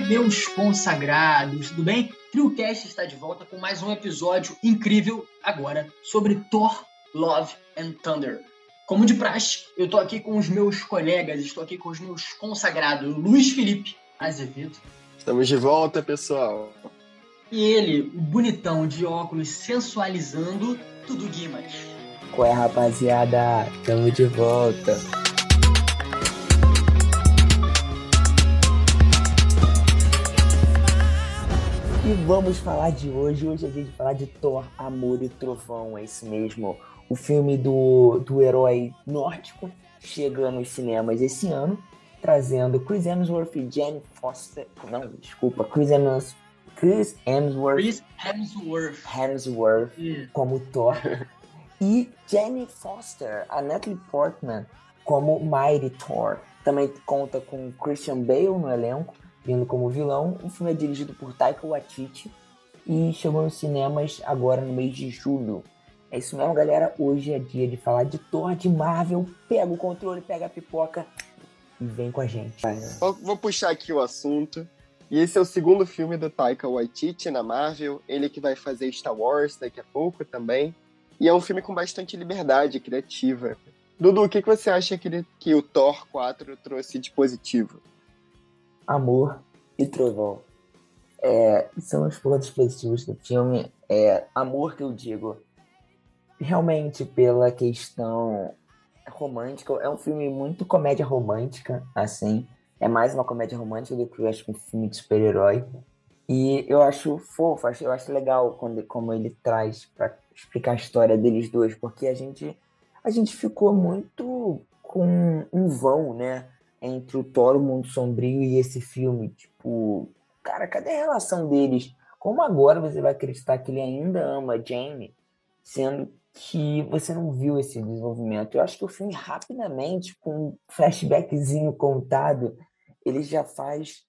Meus consagrados, tudo bem? TrioCast está de volta com mais um episódio incrível agora sobre Thor Love and Thunder. Como de praxe, eu tô aqui com os meus colegas, estou aqui com os meus consagrados, Luiz Felipe Azevedo. Estamos de volta, pessoal. E ele, o bonitão de óculos sensualizando, tudo Guimas. Qual é, rapaziada? Tamo de volta. E vamos falar de hoje. Hoje a gente vai falar de Thor, Amor e Trovão. É isso mesmo. O filme do, do herói nórdico chega nos cinemas esse ano, trazendo Chris Hemsworth e Jane Foster. Não, desculpa, Chris Hemsworth. Chris Hemsworth. Chris Hemsworth. Hemsworth Yeah. como Thor. e Jane Foster, a Natalie Portman, como Mighty Thor. Também conta com Christian Bale no elenco, vindo como vilão. O filme é dirigido por Taika Waititi e chegou nos cinemas agora no mês de julho. É isso mesmo, galera. Hoje é dia de falar de Thor, de Marvel. Pega o controle, pega a pipoca e vem com a gente. Vou, vou puxar aqui o assunto. E esse é o segundo filme do Taika Waititi na Marvel. Ele que vai fazer Star Wars daqui a pouco também. E é um filme com bastante liberdade criativa. Dudu, o que, que você acha que, ele- que o Thor 4 trouxe de positivo? Amor e Trovão. É, são os pontos positivos do filme. É, amor que eu digo, realmente pela questão romântica. É um filme muito comédia romântica, assim. É mais uma comédia romântica do que eu acho um filme de super-herói. E eu acho fofo, eu acho legal quando, como ele traz para explicar a história deles dois, porque a gente, a gente ficou muito com um vão, né? Entre o Thor, o Mundo Sombrio e esse filme. Tipo, cara, cadê a relação deles? Como agora você vai acreditar que ele ainda ama a Jane, sendo que você não viu esse desenvolvimento? Eu acho que o filme, rapidamente, com um flashbackzinho contado, ele já faz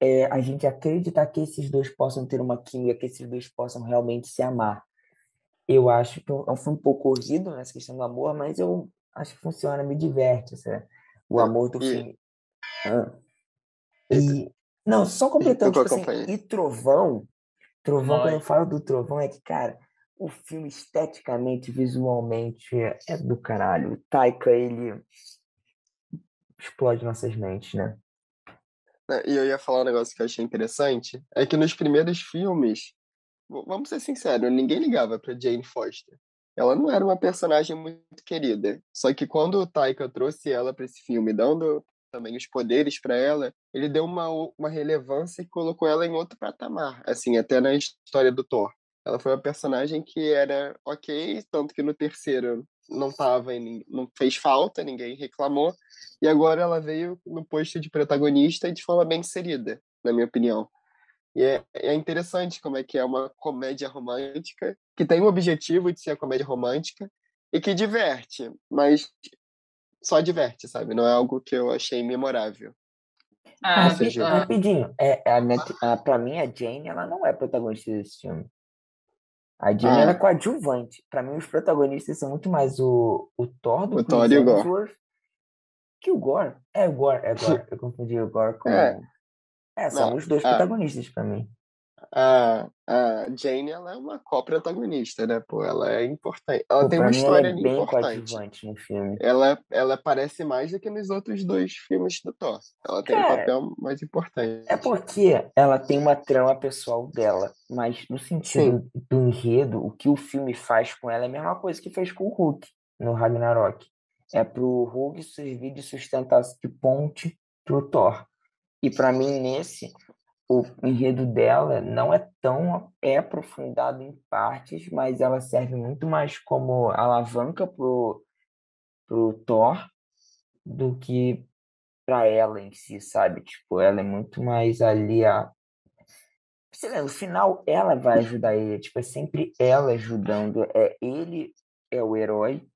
é, a gente acreditar que esses dois possam ter uma química, que esses dois possam realmente se amar. Eu acho que é um filme um pouco corrido nessa questão do amor, mas eu acho que funciona, me diverte, sabe? O amor do E- filme. Ah. E, não, só completando, Eu tipo assim, e Trovão, Trovão, quando eu falo do Trovão, é que, cara, o filme esteticamente, visualmente, é, é do caralho. O Taika, ele explode nossas mentes, né? E eu ia falar um negócio que eu achei interessante. É que nos primeiros filmes, vamos ser sinceros, ninguém ligava pra Jane Foster. Ela não era uma personagem muito querida. Só que quando o Taika trouxe ela pra esse filme, dando também os poderes pra ela, ele deu uma, uma relevância e colocou ela em outro patamar. Assim, até na história do Thor. Ela foi uma personagem que era ok, tanto que no terceiro não tava, não fez falta, ninguém reclamou. E agora ela veio no posto de protagonista e de forma bem inserida, na minha opinião. E é, é interessante como é que é uma comédia romântica que tem o objetivo de ser comédia romântica e que diverte, mas só diverte, sabe? Não é algo que eu achei memorável. Ah, seja, ah, Rapidinho, é, a Net, a, pra mim a Jane, ela não é protagonista desse filme. A Jane, Ah. ela é coadjuvante. Pra mim, os protagonistas são muito mais o, o Thor do O Thor e o Gore. Que o Gore. É o Gore, é Gore. Eu confundi o Gore com... É. É, são Não, os dois ah. protagonistas pra mim. A, a Jane, ela é uma co-protagonista, né? Pô, ela é importante. Ela Pô, tem uma mim, ela história é bem importante. no filme. Ela, ela aparece mais do que nos outros dois filmes do Thor. Ela tem um Cara, papel mais importante. É porque ela tem uma trama pessoal dela, mas no sentido do enredo, o que o filme faz com ela é a mesma coisa que fez com o Hulk no Ragnarok. É pro Hulk servir de sustentação de ponte pro Thor. E pra mim, nesse, o enredo dela não é tão é aprofundado em partes, mas ela serve muito mais como alavanca pro, pro Thor do que pra ela em si, sabe? Tipo, ela é muito mais ali a. Sei lá, no final ela vai ajudar ele. Tipo, é sempre ela ajudando. É ele é o herói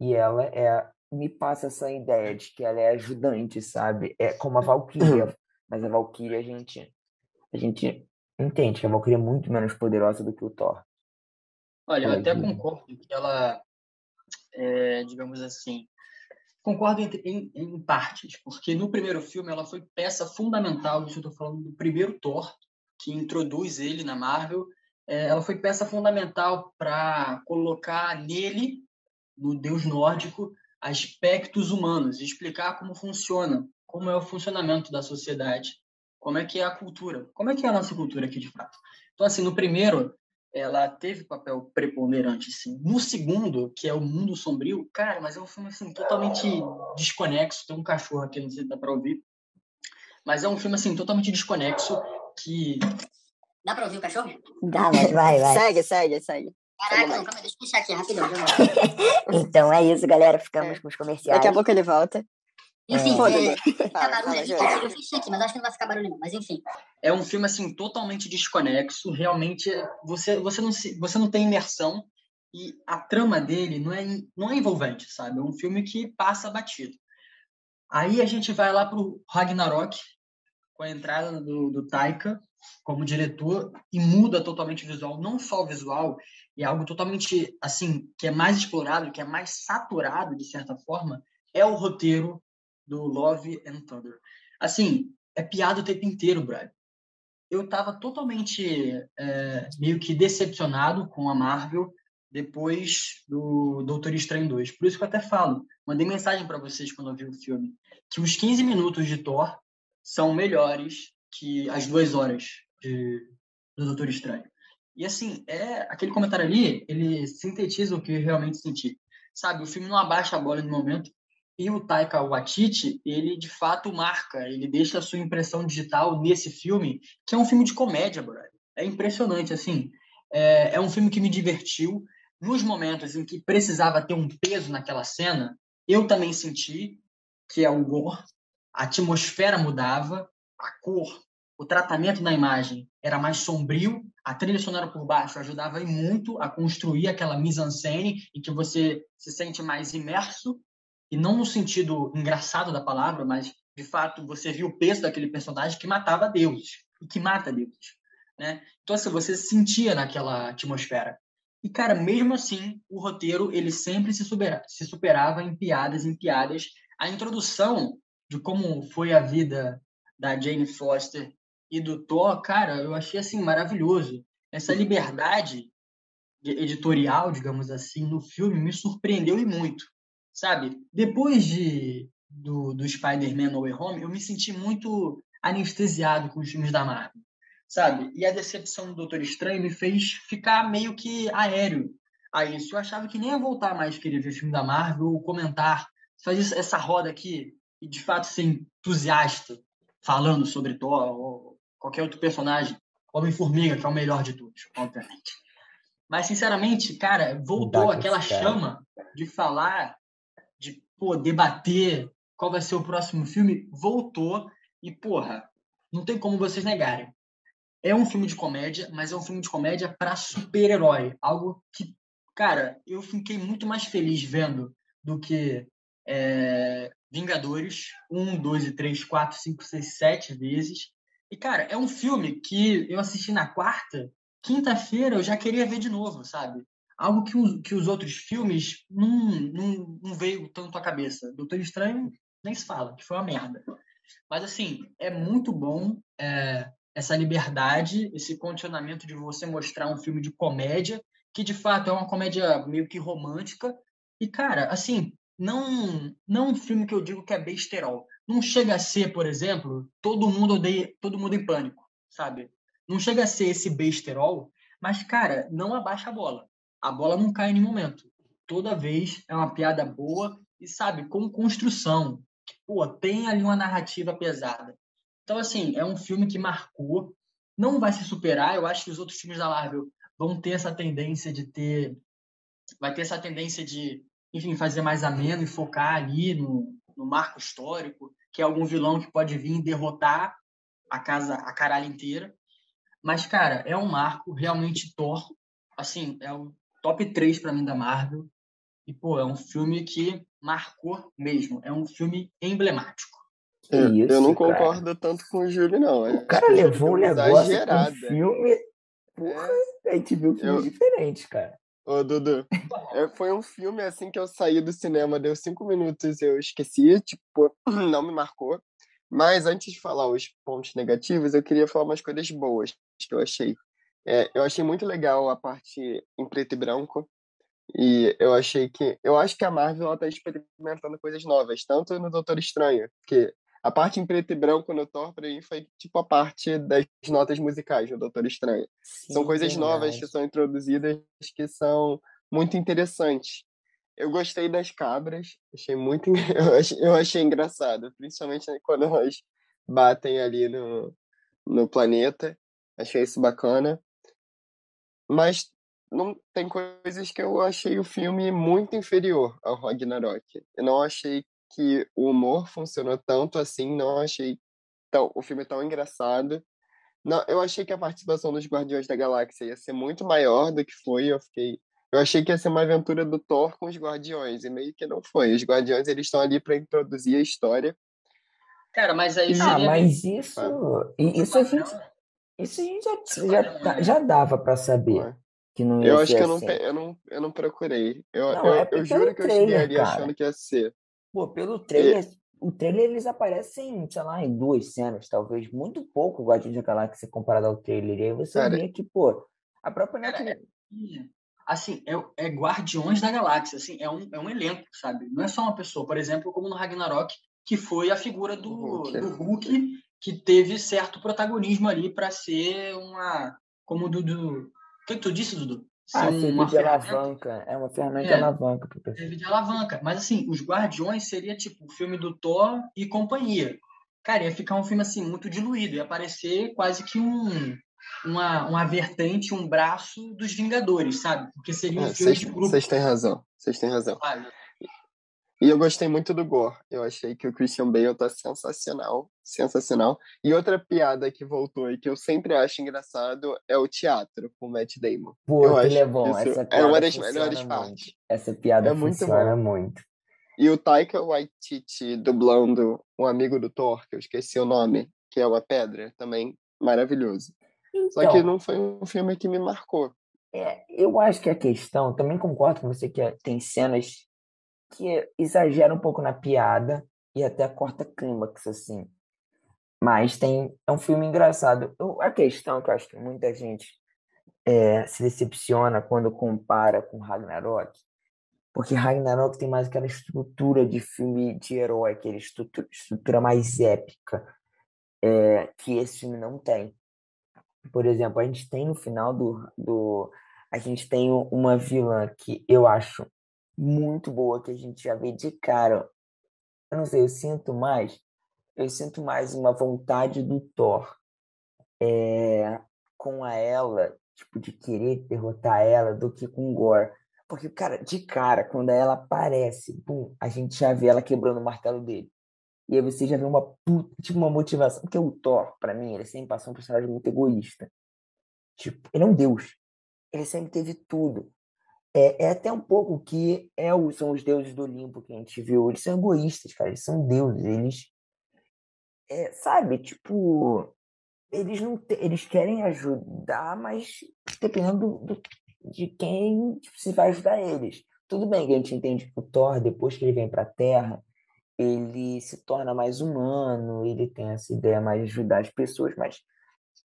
e ela é. a- Me passa essa ideia de que ela é ajudante, sabe? É como a Valkyria. Mas a Valkyria a gente. A gente entende que a Valkyria é muito menos poderosa do que o Thor. olha, eu até concordo que ela, é, digamos assim, concordo em, em, em, partes, porque no primeiro filme ela foi peça fundamental, isso eu estou falando do primeiro Thor, que introduz ele na Marvel, é, ela foi peça fundamental para colocar nele, no deus nórdico, aspectos humanos, explicar como funciona, como é o funcionamento da sociedade, como é que é a cultura, como é que é a nossa cultura aqui de fato. Então, assim, no primeiro, ela teve papel preponderante, sim. No segundo, que é o Mundo Sombrio, cara, mas é um filme, assim, totalmente desconexo. Tem um cachorro aqui, não sei se dá para ouvir. Mas é um filme, assim, totalmente desconexo, que... Dá para ouvir o cachorro? Dá, mas vai, vai. segue, segue, segue. Caraca, não, calma, deixa eu puxar aqui, rapidão. então é isso, galera. Ficamos é. com os comerciais. Daqui a pouco ele volta. Enfim, é, é, tá barulho aqui, eu fechei aqui, mas acho que não vai ficar barulho não, mas enfim. É um filme, assim, totalmente desconexo, realmente, você, você, não, se, você não tem imersão e a trama dele não é, não é envolvente, sabe? É um filme que passa batido. Aí a gente vai lá pro Ragnarok, com a entrada do, do Taika como diretor e muda totalmente o visual, não só o visual, e é algo totalmente, assim, que é mais explorado, que é mais saturado, de certa forma, é o roteiro do Love and Thunder. Assim, é piada o tempo inteiro, Brad. Eu tava totalmente é, meio que decepcionado com a Marvel depois do Doutor Estranho 2. Por isso que eu até falo, mandei mensagem para vocês quando eu vi o filme, que os 15 minutos de Thor são melhores que as duas horas de, do Doutor Estranho. E assim, é aquele comentário ali, ele sintetiza o que eu realmente senti. Sabe, o filme não abaixa a bola no momento, e o Taika Waititi, ele de fato marca, ele deixa a sua impressão digital nesse filme, que é um filme de comédia, brother. É impressionante, assim. É, é um filme que me divertiu. Nos momentos em que precisava ter um peso naquela cena, eu também senti que é o gore, a atmosfera mudava, a cor, o tratamento da imagem era mais sombrio, a trilha sonora por baixo ajudava muito a construir aquela mise-en-scène em que você se sente mais imerso e não no sentido engraçado da palavra, mas de fato você viu o peso daquele personagem que matava deuses e que mata deuses, né? Então assim, você se sentia naquela atmosfera. E cara, mesmo assim, o roteiro ele sempre se, supera, se superava em piadas, em piadas. A introdução de como foi a vida da Jane Foster e do Thor, cara, eu achei assim maravilhoso. Essa liberdade editorial, digamos assim, no filme me surpreendeu e muito sabe? Depois de do, do Spider-Man No Way Home, eu me senti muito anestesiado com os filmes da Marvel, sabe? E a decepção do Doutor Estranho me fez ficar meio que aéreo a isso. Eu achava que nem ia voltar mais querer ver filme da Marvel ou comentar, fazer essa roda aqui e de fato ser entusiasta falando sobre Thor ou qualquer outro personagem. Homem-Formiga, que é o melhor de todos, obviamente. Mas, sinceramente, cara, voltou aquela chama de falar pô, debater qual vai ser o próximo filme, voltou e, porra, não tem como vocês negarem. É um filme de comédia, mas é um filme de comédia para super-herói. Algo que, cara, eu fiquei muito mais feliz vendo do que é, Vingadores 1, 2 e 3, 4, 5, 6, 7 vezes. E, cara, é um filme que eu assisti na quarta, quinta-feira eu já queria ver de novo, sabe? Algo que os, que os outros filmes não, não, não veio tanto à cabeça. Doutor Estranho nem se fala, que foi uma merda. Mas, assim, é muito bom é, essa liberdade, esse condicionamento de você mostrar um filme de comédia, que de fato é uma comédia meio que romântica. E, cara, assim, não, não um filme que eu digo que é besterol. Não chega a ser, por exemplo, todo mundo odeia, todo mundo em pânico, sabe? Não chega a ser esse besterol, mas, cara, não abaixa a bola a bola não cai em nenhum momento. Toda vez é uma piada boa e, sabe, com construção. Pô, tem ali uma narrativa pesada. Então, assim, é um filme que marcou. Não vai se superar. Eu acho que os outros filmes da Marvel vão ter essa tendência de ter. Vai ter essa tendência de, enfim, fazer mais ameno e focar ali no, no marco histórico, que é algum vilão que pode vir derrotar a casa, a caralho inteira. Mas, cara, é um marco realmente Thor. Assim, é o top 3 para mim da Marvel. E, pô, é um filme que marcou mesmo. É um filme emblemático. É, isso, eu não concordo tanto com o Júlio, não. O cara levou um negócio um filme... Porra, é. a gente viu filmes eu... diferentes, cara. Ô, Dudu, é, foi um filme assim que eu saí do cinema, deu cinco minutos eu esqueci, tipo, não me marcou. Mas antes de falar os pontos negativos, eu queria falar umas coisas boas que eu achei. É, eu achei muito legal a parte em preto e branco. E eu achei que. Eu acho que a Marvel está experimentando coisas novas, tanto no Doutor Estranho, porque a parte em preto e branco no Thor, pra mim, foi tipo a parte das notas musicais no Doutor Estranho. Sim, são coisas verdade. novas que são introduzidas que são muito interessantes. Eu gostei das cabras, achei muito. Eu achei, eu achei engraçado, principalmente quando elas batem ali no, no planeta. Achei isso bacana. Mas não tem coisas que eu achei o filme muito inferior ao Ragnarok. Eu não achei que o humor funcionou tanto assim, não achei tão, o filme tão engraçado. Não, eu achei que a participação dos Guardiões da Galáxia ia ser muito maior do que foi. Eu fiquei, eu achei que ia ser uma aventura do Thor com os Guardiões e meio que não foi. Os Guardiões eles estão ali para introduzir a história. Cara, mas aí ah, mas isso, isso a gente, isso a gente já, já, já dava para saber. Que não ia eu acho que eu não, assim. eu, não, eu não procurei. Eu, não, eu, é eu juro que eu cheguei ali achando que ia ser. Pô, pelo trailer, e... o trailer eles aparecem, sei lá, em duas cenas, talvez, muito pouco o Guardiões da Galáxia comparado ao trailer. E aí você cara... vê que, pô, a própria Netflix... É, assim, é, é Guardiões da Galáxia, assim, é um, é um elenco, sabe? Não é só uma pessoa. Por exemplo, como no Ragnarok, que foi a figura do Hulk, do Hulk que teve certo protagonismo ali para ser uma... Como do, do o que tu disse, Dudu? Ah, servir uma de alavanca. É uma ferramenta é, de alavanca. Servir de alavanca. Mas, assim, Os Guardiões seria tipo o filme do Thor e companhia. Cara, ia ficar um filme, assim, muito diluído. Ia parecer quase que um, uma, uma vertente, um braço dos Vingadores, sabe? Porque seria um é, filme cês, de grupo. Vocês têm razão. Vocês têm razão. E eu gostei muito do Gore. Eu achei que o Christian Bale tá sensacional. Sensacional. E outra piada que voltou e que eu sempre acho engraçado é o teatro com o Matt Damon. Pô, eu ele é bom. Essa piada é uma das melhores muito. partes. Essa piada é muito funciona bom. muito. E o Taika Waititi dublando um amigo do Thor, que eu esqueci o nome, que é uma pedra, também maravilhoso. Então, Só que então não foi um filme que me marcou. É, eu acho que a questão, também concordo com você que tem cenas que exagera um pouco na piada e até corta clímax, assim. Mas tem, é um filme engraçado. A questão que eu acho que muita gente é, se decepciona quando compara com Ragnarok, porque Ragnarok tem mais aquela estrutura de filme de herói, aquela estrutura, estrutura mais épica, é, que esse filme não tem. Por exemplo, a gente tem no final do, do. A gente tem uma vilã que eu acho muito boa que a gente já vê de cara. Eu não sei, eu sinto mais, eu sinto mais uma vontade do Thor é, com a ela, tipo, de querer derrotar ela do que com o Gore. Porque, cara, de cara, quando ela aparece, pum, a gente já vê ela quebrando o martelo dele. E aí você já vê uma tipo, uma motivação. Porque o Thor, para mim, ele sempre passou um personagem muito egoísta. Tipo, ele é um deus. Ele sempre teve tudo. É, é até um pouco que é o, são os deuses do Olimpo que a gente viu. Eles são egoístas, cara. Eles são deuses. Eles. É, sabe, tipo. Eles não te, eles querem ajudar, mas dependendo do, de quem tipo, se vai ajudar eles. Tudo bem que a gente entende que o Thor, depois que ele vem para a Terra, ele se torna mais humano, ele tem essa ideia mais de ajudar as pessoas, mas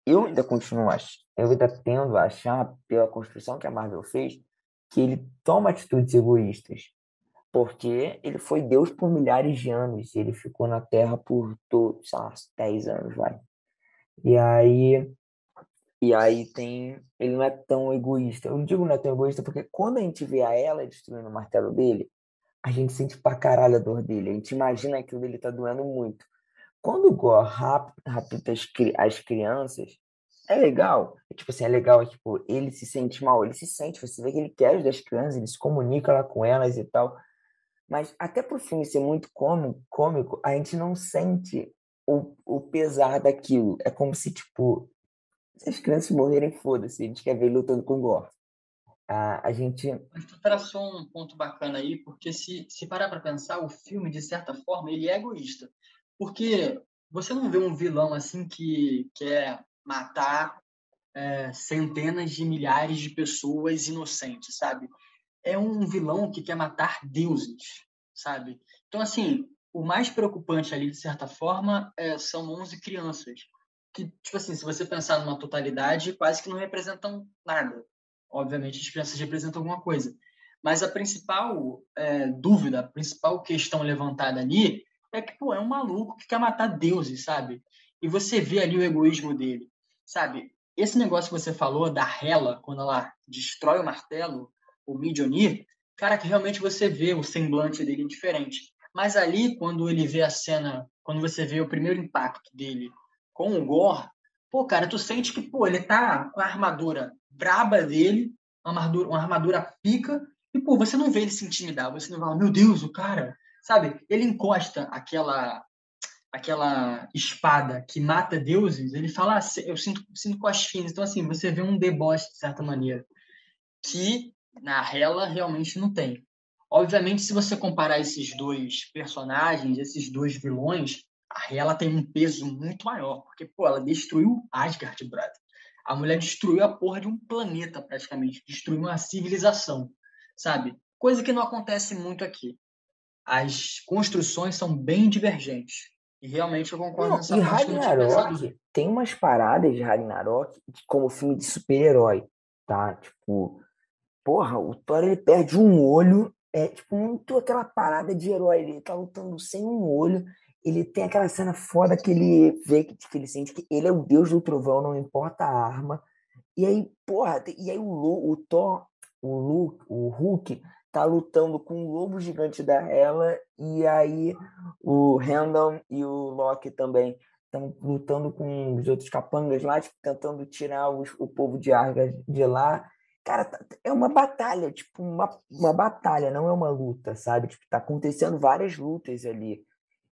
eu ainda continuo achando, eu ainda tendo a achar, pela construção que a Marvel fez, que ele toma atitudes egoístas, porque ele foi Deus por milhares de anos ele ficou na Terra por, sei lá, 10 anos, vai. E aí, e aí tem, ele não é tão egoísta. Eu digo não é tão egoísta porque quando a gente vê a ela destruindo o martelo dele, a gente sente pra caralho a dor dele. A gente imagina que aquilo dele tá doendo muito. Quando o Gore rapta as, as crianças, é legal. É, tipo assim, é legal, tipo, ele se sente mal, ele se sente, você vê que ele quer ajudar as crianças, ele se comunica lá com elas e tal. Mas até pro filme ser muito cômico, cômico a gente não sente o, o pesar daquilo. É como se, tipo, se as crianças morrerem, foda-se, a gente quer ver lutando com o Gore. A, a gente. Mas tu traçou um ponto bacana aí, porque se, se parar para pensar, o filme, de certa forma, ele é egoísta. Porque você não vê um vilão assim que quer matar é, centenas de milhares de pessoas inocentes, sabe? É um vilão que quer matar deuses, sabe? Então, assim, o mais preocupante ali, de certa forma, é, são 11 crianças. Que, tipo assim, se você pensar numa totalidade, quase que não representam nada. Obviamente, as crianças representam alguma coisa. Mas a principal é, dúvida, a principal questão levantada ali é que, pô, é um maluco que quer matar deuses, sabe? E você vê ali o egoísmo dele, sabe? Esse negócio que você falou da Hela, quando ela destrói o martelo, o Midionir, cara, que realmente você vê o semblante dele diferente. Mas ali, quando ele vê a cena, quando você vê o primeiro impacto dele com o Gore, pô, cara, tu sente que, pô, ele tá com a armadura braba dele, uma armadura, uma armadura pica, e, pô, você não vê ele se intimidar, você não fala, meu Deus, o cara, sabe? Ele encosta aquela aquela espada que mata deuses, ele fala, ah, eu sinto, sinto finas. Então, assim, você vê um deboche, de certa maneira, que na Hela realmente não tem. Obviamente, se você comparar esses dois personagens, esses dois vilões, a Hela tem um peso muito maior, porque, pô, ela destruiu Asgard, brother. A mulher destruiu a porra de um planeta, praticamente. Destruiu uma civilização, sabe? Coisa que não acontece muito aqui. As construções são bem divergentes. E realmente eu concordo Não, nessa e parte Ragnarok tem umas paradas de Ragnarok como filme de super-herói, tá? Tipo, porra, o Thor ele perde um olho, é tipo muito aquela parada de herói, ele tá lutando sem um olho, ele tem aquela cena foda que ele vê que, que ele sente que ele é o deus do trovão, não importa a arma. E aí, porra, e aí o, Lu- o Thor, o, Lu, o Hulk tá lutando com o lobo gigante da Hela e aí o Randall e o Loki também estão lutando com os outros capangas lá, tipo, tentando tirar os- o povo de Arga de lá. Cara, tá- é uma batalha, tipo, uma, uma batalha, não é uma luta, sabe? Tipo, tá acontecendo várias lutas ali.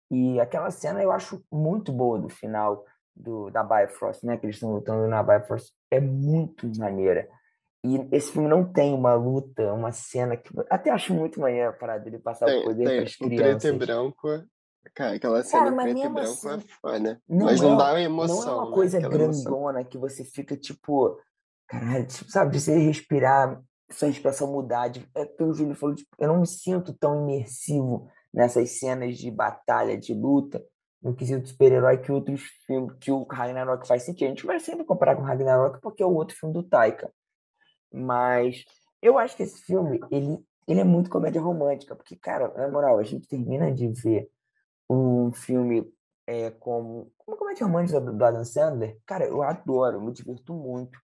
E aquela cena eu acho muito boa do final do, da Bifrost, né? Que eles estão lutando na Bifrost. É muito maneira. E esse filme não tem uma luta, uma cena que. Até acho muito maneiro a parada dele passar o Tem, poder tem para as o preto e crianças. branco. Cara, aquela cena Cara, mas preto e branco é assim, foda. Não Mas é, não dá uma não é emoção, uma né? coisa Aquela emoção. grandona que você fica tipo, caralho, tipo, sabe, você respirar, sua respiração mudar. de- É o que o Júlio falou, tipo, eu não me sinto tão imersivo nessas cenas de batalha, de luta, no quesito super-herói que outros filmes, que o Ragnarok faz sentido. A gente vai sempre comparar com o Ragnarok porque é o outro filme do Taika. Mas eu acho que esse filme, ele, ele é muito comédia romântica, porque, cara, na moral, a gente termina de ver um filme é, como, como comédia romântica do, do Adam Sandler, cara, eu adoro, eu me divirto muito.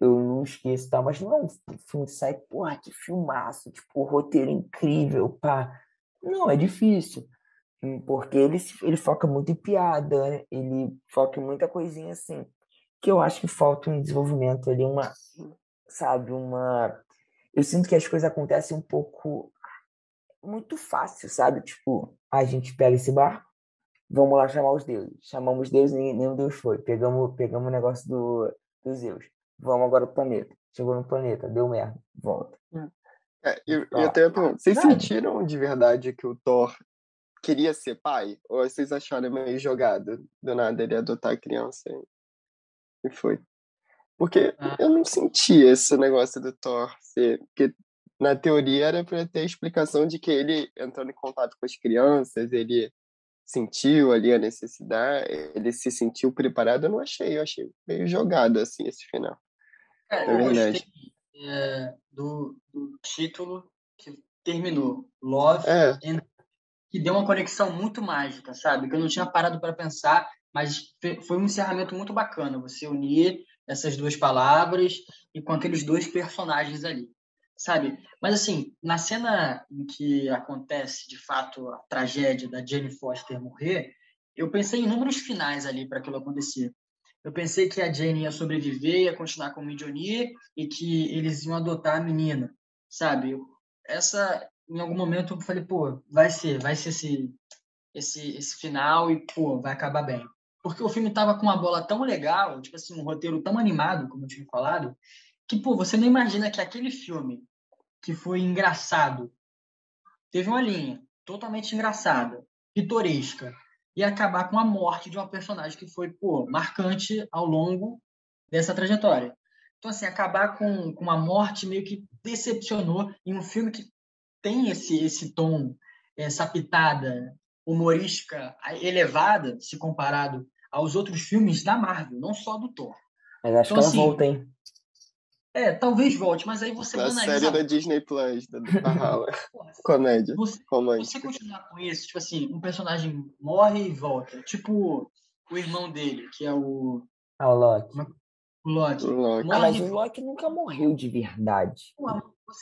Eu não esqueço, tá? Mas não é um filme que sai, porra, que filmaço, tipo, roteiro incrível, pá. Não, é difícil. Porque ele, ele foca muito em piada, né? ele foca em muita coisinha assim. Que eu acho que falta um desenvolvimento ali, uma, sabe, uma. Eu sinto que as coisas acontecem um pouco muito fácil, sabe? Tipo, a gente pega esse barco, vamos lá chamar os deuses. Chamamos os deuses, nem- nenhum deus foi. Pegamos, pegamos o negócio do, dos Zeus. Vamos agora pro planeta. Chegou no planeta, deu merda, volta. É, eu, eu tenho uma pergunta. Vocês sabe? sentiram de verdade que o Thor queria ser pai? Ou vocês acharam meio jogado? Do nada ele adotar a criança e foi. Porque Ah. eu não senti esse negócio do Thor ser. Porque na teoria era para ter a explicação de que ele entrando em contato com as crianças, ele sentiu ali a necessidade, ele se sentiu preparado. Eu não achei, eu achei meio jogado assim esse final. Cara, É eu verdade. gostei é, do, do título que terminou, Love, É, and- que deu uma conexão muito mágica, sabe? Que eu não tinha parado para pensar, mas foi um encerramento muito bacana. Você unir essas duas palavras e com aqueles dois personagens ali, sabe? Mas assim, na cena em que acontece de fato a tragédia da Jane Foster morrer, eu pensei em inúmeros finais ali para aquilo acontecer. Eu pensei que a Jane ia sobreviver, ia continuar com o Midionir e que eles iam adotar a menina, sabe? Essa, em algum momento, eu falei, pô, vai ser, vai ser esse, esse, esse final e, pô, vai acabar bem. Porque o filme tava com uma bola tão legal, tipo assim, um roteiro tão animado, como eu tinha falado, que, pô, você não imagina que aquele filme que foi engraçado, teve uma linha totalmente engraçada, pitoresca, e acabar com a morte de uma personagem que foi, pô, marcante ao longo dessa trajetória. Então, assim, acabar com, com uma morte meio que decepcionou em um filme que tem esse, esse tom, essa pitada humorística elevada, se comparado aos outros filmes da Marvel, não só do Thor. Mas acho então, que ela assim, volta, hein? É, talvez volte, mas aí você Na série da Disney Plus, da Valhalla. Comédia. Você, você continuar com isso, tipo assim, um personagem morre e volta. Tipo o irmão dele, que é o. Ah, o Loki. O Loki. O Loki. Ah, mas o Loki nunca morreu de verdade.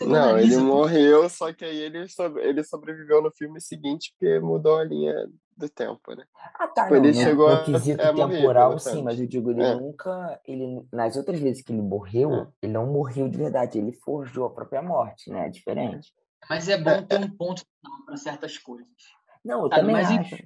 não, ele morreu, só que aí ele, sobre, ele sobreviveu no filme seguinte porque mudou a linha do tempo, né? Ah, tá. Tipo, não, ele no, chegou no quesito a, é, temporal, sim, mas eu digo, ele é. nunca. Ele, nas outras vezes que ele morreu, é. ele não morreu de verdade, ele forjou a própria morte, né? É diferente. Mas é bom é, ter é. um ponto para certas coisas. Não, eu também mas, acho.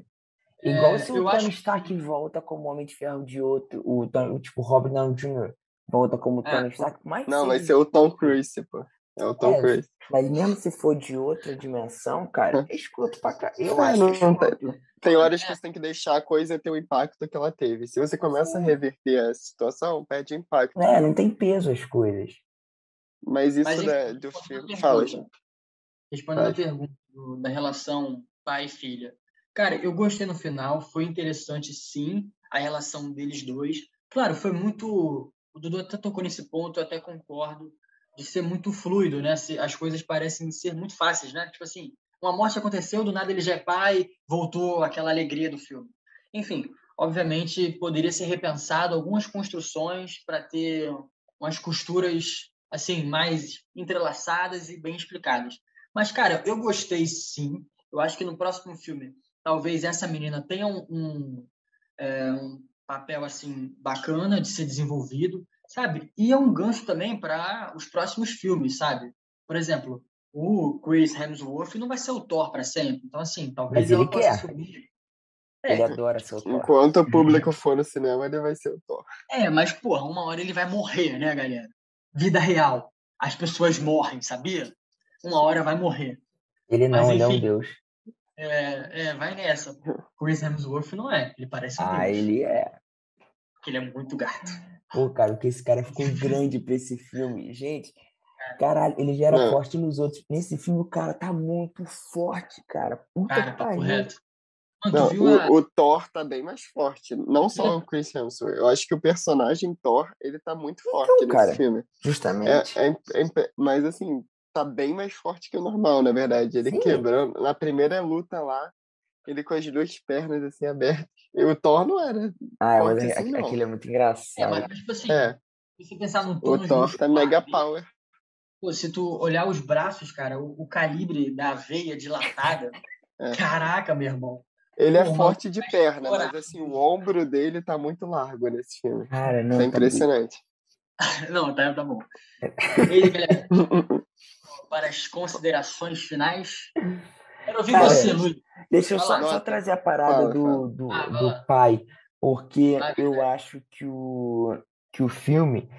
Igual é, se o Tony acho... Stark volta como Homem de Ferro de outro, o, o tipo Robert Downey Jr. volta como é. Tony Stark, mas Não, vai ser o Tom Cruise, pô. É o Tom é, Cruise. Mas mesmo se for de outra dimensão, cara, é escroto pra cá. Eu é, acho não, não tem, tem horas que você tem que deixar a coisa ter o impacto que ela teve. Se você começa Sim. a reverter a situação, perde impacto. É, não tem peso as coisas. Mas isso Mas, da, do filme. Fala, gente. Respondendo a pergunta do, da relação pai e filha. Cara, eu gostei no final, foi interessante sim a relação deles dois. Claro, foi muito. O Dudu até tocou nesse ponto, eu até concordo, de ser muito fluido, né? As coisas parecem ser muito fáceis, né? Tipo assim, uma morte aconteceu, do nada ele já é pai, voltou aquela alegria do filme. Enfim, obviamente poderia ser repensado algumas construções para ter umas costuras assim mais entrelaçadas e bem explicadas. Mas cara, eu gostei sim. Eu acho que no próximo filme talvez essa menina tenha um, um, é, um papel assim bacana de ser desenvolvido, sabe? E é um gancho também para os próximos filmes, sabe? Por exemplo, o Chris Hemsworth não vai ser o Thor para sempre. Então, assim, talvez Mas ele ela quer. subir. É. Ele adora ser o Thor. Enquanto o público for no cinema, ele vai ser o Thor. É, mas, porra, uma hora ele vai morrer, né, galera? Vida real. As pessoas morrem, sabia? Uma hora vai morrer. Ele não, mas, enfim, ele é um deus. É, é, vai nessa. Chris Hemsworth não é. Ele parece um Ah, Deus. ele é. Ele é muito gato. Pô, cara, porque esse cara ficou grande pra esse filme. Gente, caralho, ele já era não. forte nos outros. Nesse filme, o cara tá muito forte, cara. Puta cara, tá correto. Mano, não, o, a... o, Thor tá bem mais forte. Não só é. o Chris Hemsworth. Eu acho que o personagem Thor, ele tá muito então, forte então, nesse cara, filme. Justamente. É, é, é, mas assim, tá bem mais forte que o normal, na verdade. Ele Sim. quebrando. Na primeira luta lá, ele com as duas pernas assim abertas. E o Thor não era. Ah, mas é, assim, aquilo é muito engraçado. É, mas tipo assim, é. se você pensar no O Thor tá mega power. Pô, se tu olhar os braços, cara, o, o calibre da veia dilatada. é. Caraca, meu irmão. Ele é forte de perna, mas assim, o ombro dele tá muito largo nesse filme. Cara, não. É impressionante. não, tá, tá bom. E galera, para as considerações finais. Quero ouvir Cara, você, Luiz. Deixa eu só, só, trazer a parada fala, do, do, ah, do pai, porque ah, eu acho que o, que o filme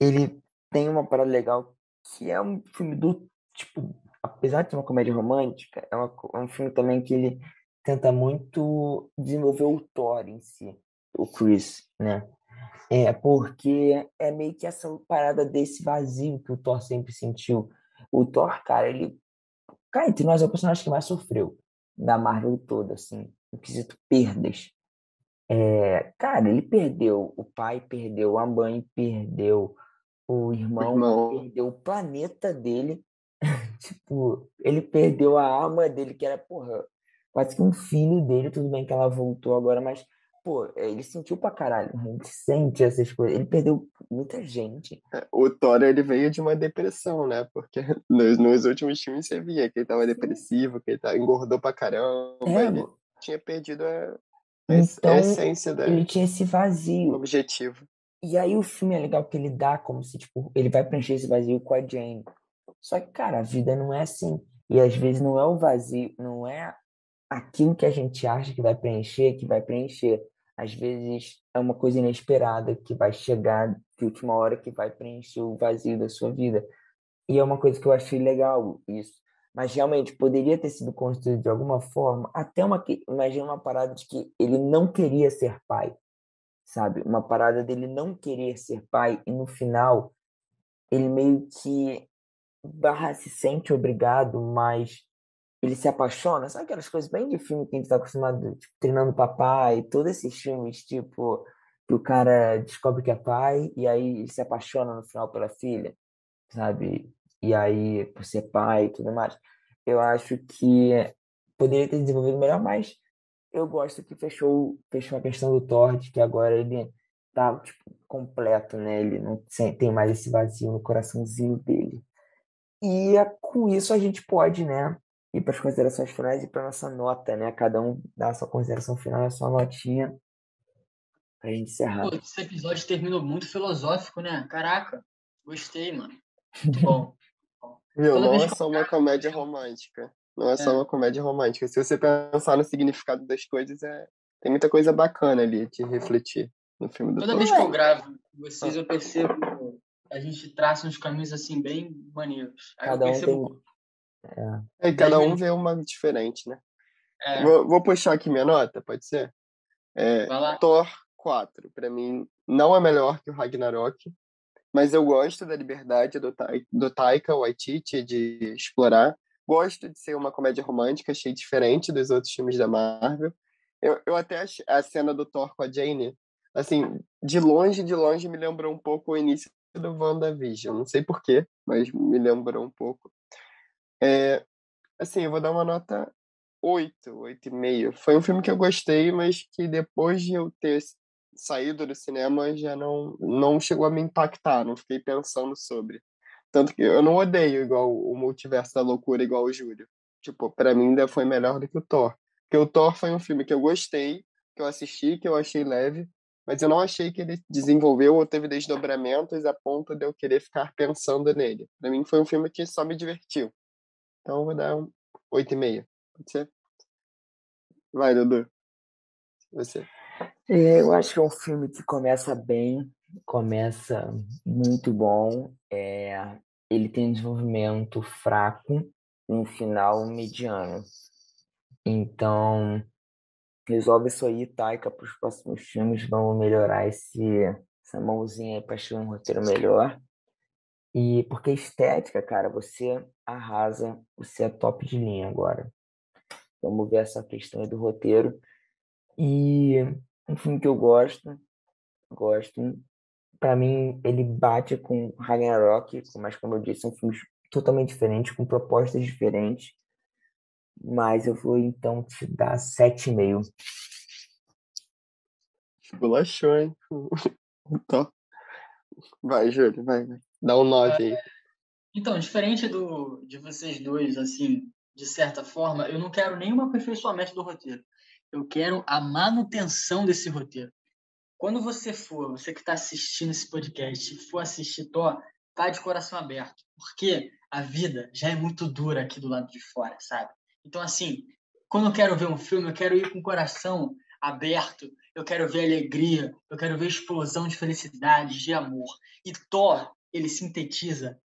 ele tem uma parada legal que é um filme do tipo, apesar de ser uma comédia romântica, é, uma, é um filme também que ele tenta muito desenvolver o Thor em si, o Chris, né? É, porque é meio que essa parada desse vazio que o Thor sempre sentiu. O Thor, cara, ele. Cara, entre nós é o personagem que mais sofreu da Marvel toda, assim, no quesito perdas. É, cara, ele perdeu o pai, perdeu a mãe, perdeu o irmão, irmão. perdeu o planeta dele. tipo, ele perdeu a alma dele, que era, porra, quase que um filho dele. Tudo bem que ela voltou agora, mas pô, é, ele sentiu pra caralho. A gente sente essas coisas. Ele perdeu muita gente. É, o Thor, ele veio de uma depressão, né? Porque nos, nos últimos filmes você via que ele tava depressivo, que ele tava, engordou pra caramba. É, ele tinha perdido a, a, então, a essência dele. Ele tinha esse vazio. objetivo. E aí o filme é legal que ele dá como se, tipo, ele vai preencher esse vazio com a Jane. Só que, cara, a vida não é assim. E às vezes não é o vazio, não é aquilo que a gente acha que vai preencher, que vai preencher às vezes é uma coisa inesperada que vai chegar de última hora que vai preencher o vazio da sua vida. E é uma coisa que eu achei legal isso. Mas realmente poderia ter sido construído de alguma forma, até uma imagina uma parada de que ele não queria ser pai. sabe? Uma parada dele não querer ser pai e no final ele meio que barra se sente obrigado, mas ele se apaixona. Sabe aquelas coisas bem de filme que a gente tá acostumado, tipo, treinando papai, todos esses filmes, tipo, que o cara descobre que é pai e aí ele se apaixona no final pela filha, sabe? E aí, por ser pai e tudo mais. Eu acho que poderia ter desenvolvido melhor, mas eu gosto que fechou, fechou a questão do Thor, de que agora ele tá, tipo, completo, né? Ele não tem mais esse vazio no coraçãozinho dele. E é, com isso a gente pode, né, ir para as considerações finais e para nossa nota, né? Cada um dá a sua consideração final, a sua notinha, para a gente encerrar. Pô, esse episódio terminou muito filosófico, né? Caraca, gostei, mano. Muito bom. Viu, não é só uma comédia romântica. Não é, é, só uma comédia romântica. Se você pensar no significado das coisas, é... tem muita coisa bacana ali de refletir no filme do Toda vez que eu gravo vocês, eu percebo a gente traça uns caminhos assim bem maneiros. Aí cada um tem... É. é cada um vê uma diferente, né? É. Vou, vou, puxar aqui minha nota, pode ser? É, Thor 4, para mim, não é melhor que o Ragnarok, mas eu gosto da liberdade do, do Taika Waititi de explorar. Gosto de ser uma comédia romântica, achei diferente dos outros filmes da Marvel. Eu, eu até achei a cena do Thor com a Jane, assim, de longe, de longe me lembrou um pouco o início do WandaVision. Não sei porquê, mas me lembrou um pouco. É, assim, eu vou dar uma nota 8, 8,5. Foi um filme que eu gostei, mas que depois de eu ter saído do cinema já não, não chegou a me impactar, não fiquei pensando sobre. Tanto que eu não odeio igual o Multiverso da Loucura, igual o Júlio. Tipo, para mim ainda foi melhor do que o Thor. Porque o Thor foi um filme que eu gostei, que eu assisti, que eu achei leve, mas eu não achei que ele desenvolveu ou teve desdobramentos a ponto de eu querer ficar pensando nele. Para mim foi um filme que só me divertiu. Então vou dar um 8,5. Pode ser? Vai, Dudu. Você. É, eu acho que é um filme que começa bem, começa muito bom. É, ele tem um desenvolvimento fraco, um final mediano. Então, resolve isso aí, Taika, para os próximos filmes. Vamos melhorar esse, essa mãozinha aí para achar um roteiro melhor. E porque estética, cara, você arrasa, você é top de linha agora. Vamos ver essa questão aí do roteiro. E um filme que eu gosto, gosto. Para mim, ele bate com Ragnarok, mas como eu disse, são filmes totalmente diferentes, com propostas diferentes mas eu vou então te dar 7,5. Esculachou, hein? Então, vai, Júlio, vai, vai. Dá um 9 aí. Então, diferente do, de vocês dois, assim, de certa forma, eu não quero nenhum aperfeiçoamento do roteiro. Eu quero a manutenção desse roteiro. Quando você for, você que está assistindo esse podcast, for assistir Thor, tá de coração aberto, porque a vida já é muito dura aqui do lado de fora, sabe? Então, assim, quando eu quero ver um filme, eu quero ir com o coração aberto, eu quero ver alegria, eu quero ver explosão de felicidade, de amor. E Thor, ele sintetiza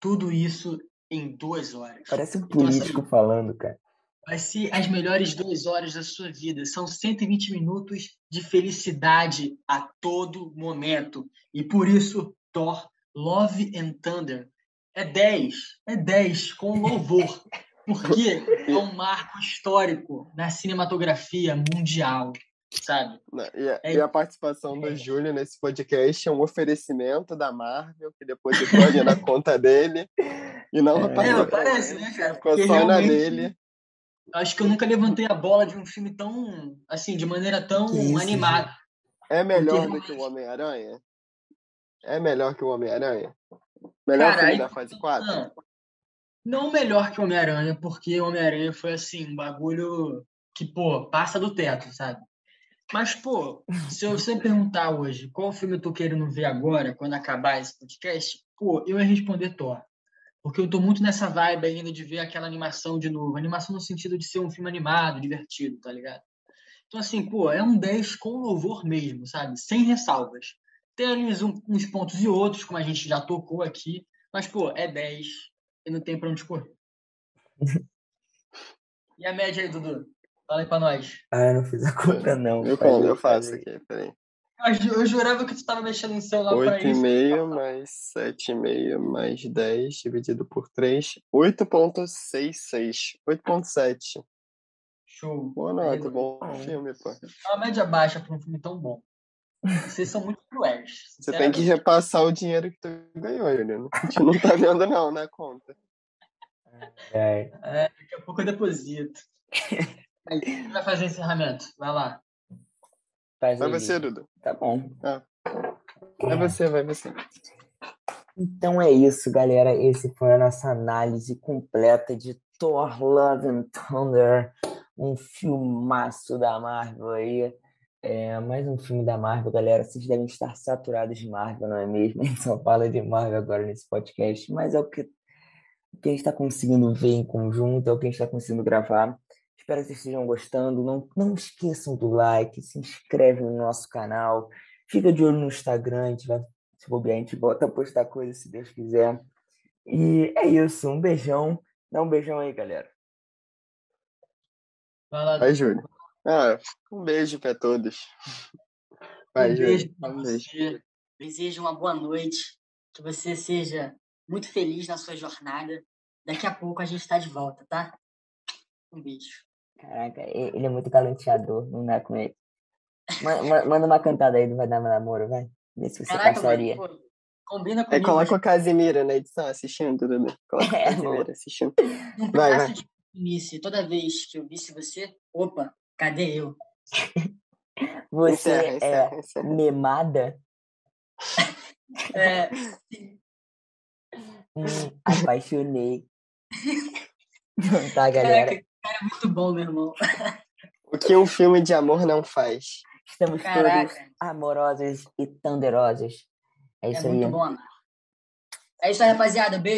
tudo isso em duas horas. Parece um então, político então, assim, falando, cara. Vai ser as melhores duas horas da sua vida. São 120 minutos de felicidade a todo momento. E por isso, Thor, Love and Thunder é 10. É 10, com louvor. Porque é um marco histórico na cinematografia mundial, sabe? E a, é... e a participação do Júlio nesse podcast é um oferecimento da Marvel, que depois pode na conta dele. E não é, é parece, né, cara? Ficou só na dele. Acho que eu nunca levantei a bola de um filme tão, assim, de maneira tão Isso, animada. É melhor do que o Homem-Aranha? É melhor que o Homem-Aranha? Melhor Cara, filme da fase 4? Não. Não melhor que Homem-Aranha, porque Homem-Aranha foi assim, um bagulho que, pô, passa do teto, sabe? Mas, pô, se você perguntar hoje qual filme eu tô querendo ver agora, quando acabar esse podcast, pô, eu ia responder Thor. Porque eu tô muito nessa vibe ainda de ver aquela animação de novo. Animação no sentido de ser um filme animado, divertido, tá ligado? Então, assim, pô, é um 10 com louvor mesmo, sabe? Sem ressalvas. Tem ali uns pontos e outros, como a gente já tocou aqui, mas, pô, é 10 e não tem pra onde correr. e a média aí, Dudu? Fala aí pra nós. Ah, eu não fiz a conta, não. Eu, como, eu faço aqui, peraí. Eu jurava que tu estava mexendo no celular para isso. 8,5 mais 7,5 mais 10 dividido por 3, 8,66. 8,7. Show. Boa nota, bom filme, pô. É uma média baixa para um filme tão bom. Vocês são muito cruéis. Você tem que repassar o dinheiro que tu ganhou, Juliano. A gente não tá vendo, não, na conta. É. É, daqui a pouco eu deposito. Quem vai fazer encerramento? Vai lá. Faz Vai aí, você. Dudu. Tá bom. Vai você, vai você. Então é isso, galera. Esse foi a nossa análise completa de Thor Love and Thunder, um filmaço da Marvel aí. É, mais um filme da Marvel, galera. Vocês devem estar saturados de Marvel, não é mesmo? A gente só fala de Marvel agora nesse podcast, mas é o que, o que a gente está conseguindo ver em conjunto, é o que a gente está conseguindo gravar. Espero que vocês estejam gostando. Não, não esqueçam do like, se inscreve no nosso canal, fica de olho no Instagram, a gente vai, se bobear, a gente volta a postar coisas se Deus quiser. E é isso, um beijão. Dá um beijão aí, galera. Vai Júlio. Ah, um beijo pra todos. Vai, um Júlio. beijo pra Um beijo. você. Desejo uma boa noite. Que você seja muito feliz na sua jornada. Daqui a pouco a gente tá de volta, tá? Um beijo. Caraca, ele é muito galanteador, não dá com ele. Ma- ma- Manda uma cantada aí do Vai Dar Namoro, vai. Vê se você Caraca, passaria. pô, combina Aí comigo. coloca o Casimiro na edição assistindo, Dudu. Coloca o É, Casimiro assistindo. Um Vai, vai. de início. Toda vez que eu visse você, opa, cadê eu? Você Encerra, é encerra, memada? É, Hum, apaixonei. Tá, galera. caraca, cara, é muito bom, meu irmão. O que um filme de amor não faz? Estamos todos Caraca, amorosos e thunderosos. É é isso aí. muito bom. É isso aí, rapaziada. Beijo.